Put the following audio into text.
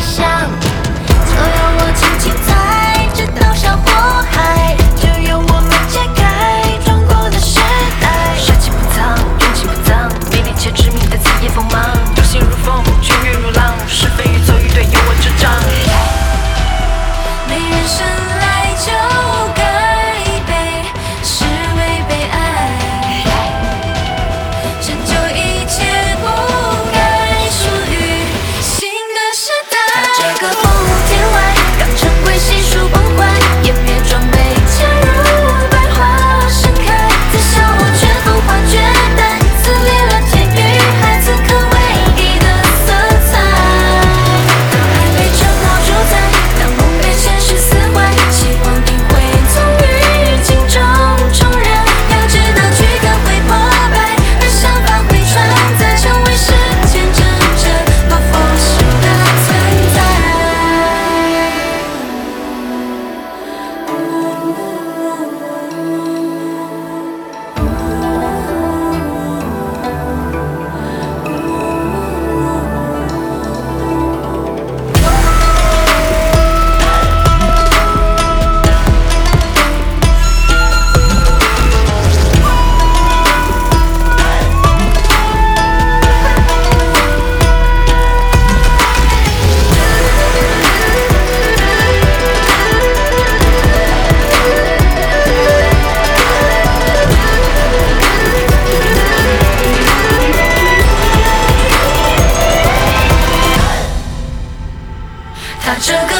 笑，就由我轻轻踩这刀山火海，就由我们揭开壮过的时代。杀气不藏，运气不藏，犀利且致命的刺眼锋芒。刀心如风，拳韵如浪，是非与错与对，由我执掌。美人身。把这个